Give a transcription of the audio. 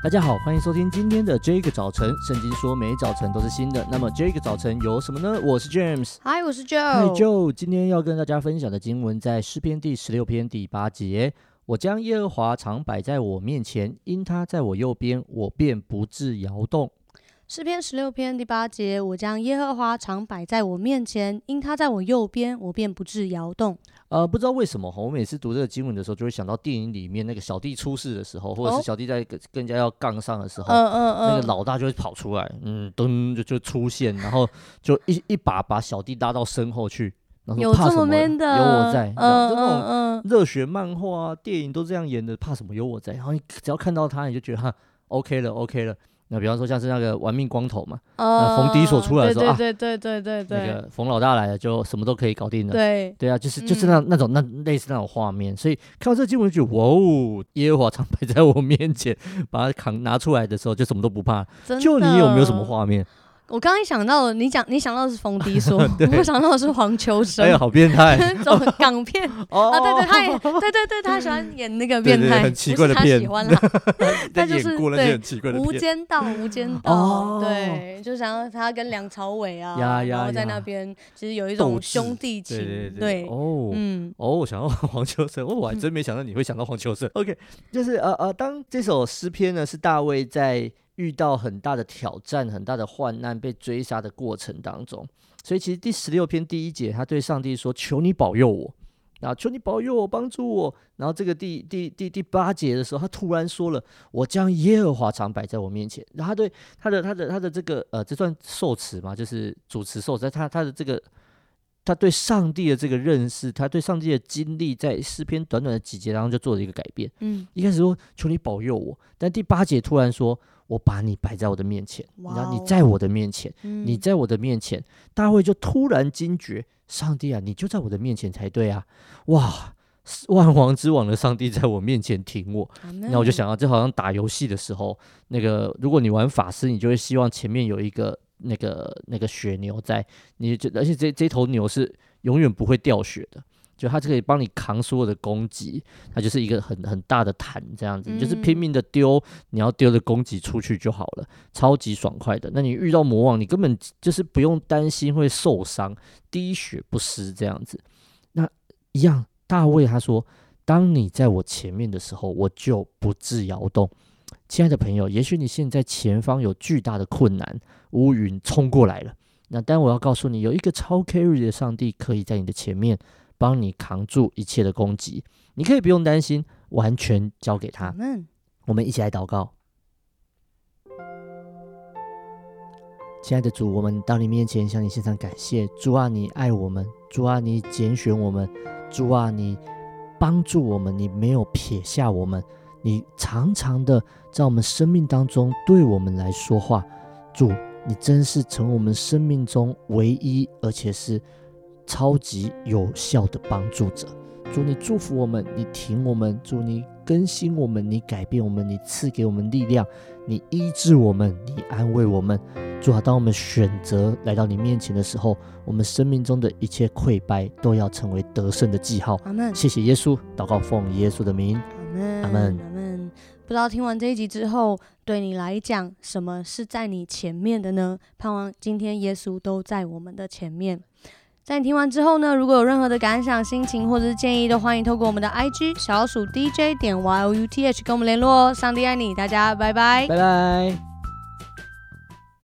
大家好，欢迎收听今天的这个早晨。圣经说每早晨都是新的，那么这个早晨有什么呢？我是 James，嗨，我是 Joe。嗨，Joe，今天要跟大家分享的经文在诗篇第十六篇第八节。我将耶和华常摆在我面前，因他在我右边，我便不致摇动。诗篇十六篇第八节，我将耶和华常摆在我面前，因他在我右边，我便不致摇动。呃，不知道为什么哈，我每次读这个经文的时候，就会想到电影里面那个小弟出事的时候，或者是小弟在跟跟人家要杠上的时候，嗯嗯嗯，那个老大就会跑出来，嗯，噔就就出现，然后就一一把把小弟拉到身后去，然后怕什么？有我在，嗯嗯嗯，热血漫画啊，电影都这样演的，怕什么？有我在，然后你只要看到他，你就觉得哈，OK 了，OK 了。那比方说像是那个玩命光头嘛，那，冯迪所出来的时候啊，对对对对对，那个冯老大来了，就什么都可以搞定了。对对啊，就是就是那那种那类似那种画面，所以看到这个经文就觉得哇哦，耶和华常摆在我面前，把它扛拿出来的时候就什么都不怕。就你有没有什么画面？我刚刚一想到，你讲你想到的是冯迪说，我想到的是黄秋生。哎呀，好变态！那种港片。啊，对对，他也对对对，他喜欢演那个变态，很奇怪的片。他喜欢啦，他就是对无间道，无间道，对，就想他跟梁朝伟啊，然后在那边其实有一种兄弟情，对。哦，嗯。哦，想到黄秋生，哦，我还真没想到你会想到黄秋生。OK，就是呃呃，当这首诗篇呢，是大卫在。遇到很大的挑战、很大的患难、被追杀的过程当中，所以其实第十六篇第一节，他对上帝说：“求你保佑我，啊，求你保佑我，帮助我。”然后这个第第第第八节的时候，他突然说了：“我将耶和华常摆在我面前。”然后他对他的他的他的这个呃，这段受词嘛，就是主持受词，他他的这个他对上帝的这个认识，他对上帝的经历，在诗篇短短的几节当中就做了一个改变。嗯，一开始说：“求你保佑我。”但第八节突然说。我把你摆在我的面前，然后你在我的面前，你在我的面前，大卫就突然惊觉，上帝啊，你就在我的面前才对啊！哇，万王之王的上帝在我面前挺我，那我就想到，这好像打游戏的时候，那个如果你玩法师，你就会希望前面有一个那个那个血牛在，你就而且这这头牛是永远不会掉血的。就它就可以帮你扛所有的攻击，它就是一个很很大的坛这样子，你、就是拼命的丢你要丢的攻击出去就好了，超级爽快的。那你遇到魔王，你根本就是不用担心会受伤，滴血不湿这样子。那一样，大卫他说：“当你在我前面的时候，我就不致摇动。”亲爱的朋友，也许你现在前方有巨大的困难，乌云冲过来了。那但我要告诉你，有一个超 carry 的上帝可以在你的前面。帮你扛住一切的攻击，你可以不用担心，完全交给他。Amen 我们一起来祷告，亲爱的主，我们到你面前向你献上感谢。主啊，你爱我们；主啊，你拣选我们；主啊，你帮助我们，你没有撇下我们，你常常的在我们生命当中对我们来说话。主，你真是成为我们生命中唯一，而且是。超级有效的帮助者，主你祝福我们，你挺我们，主你更新我们，你改变我们，你赐给我们力量，你医治我们，你安慰我们。主啊，当我们选择来到你面前的时候，我们生命中的一切溃败都要成为得胜的记号。阿门。谢谢耶稣，祷告奉耶稣的名。阿门。阿门。阿门。不知道听完这一集之后，对你来讲，什么是在你前面的呢？盼望今天耶稣都在我们的前面。在你听完之后呢，如果有任何的感想、心情或者是建议，都欢迎透过我们的 IG 小鼠 DJ 点 YOUTH 跟我们联络哦。上帝爱你，大家拜拜，拜拜。